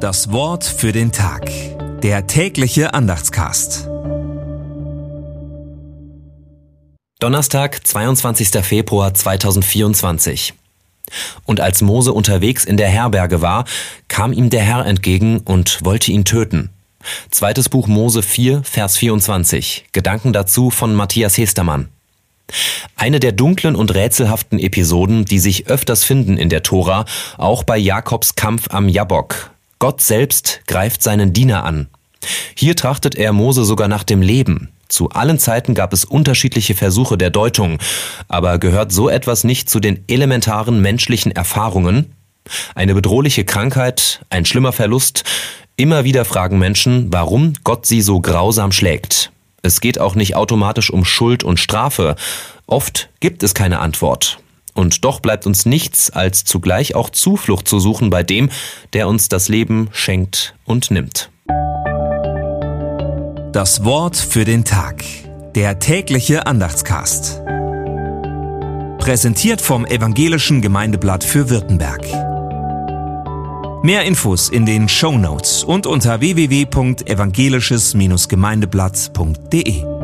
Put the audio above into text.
Das Wort für den Tag. Der tägliche Andachtscast. Donnerstag, 22. Februar 2024. Und als Mose unterwegs in der Herberge war, kam ihm der Herr entgegen und wollte ihn töten. Zweites Buch Mose 4, Vers 24. Gedanken dazu von Matthias Hestermann. Eine der dunklen und rätselhaften Episoden, die sich öfters finden in der Tora, auch bei Jakobs Kampf am Jabok. Gott selbst greift seinen Diener an. Hier trachtet er Mose sogar nach dem Leben. Zu allen Zeiten gab es unterschiedliche Versuche der Deutung, aber gehört so etwas nicht zu den elementaren menschlichen Erfahrungen? Eine bedrohliche Krankheit, ein schlimmer Verlust, immer wieder fragen Menschen, warum Gott sie so grausam schlägt. Es geht auch nicht automatisch um Schuld und Strafe. Oft gibt es keine Antwort. Und doch bleibt uns nichts, als zugleich auch Zuflucht zu suchen bei dem, der uns das Leben schenkt und nimmt. Das Wort für den Tag. Der tägliche Andachtscast. Präsentiert vom Evangelischen Gemeindeblatt für Württemberg. Mehr Infos in den Show Notes und unter www.evangelisches-gemeindeblatt.de.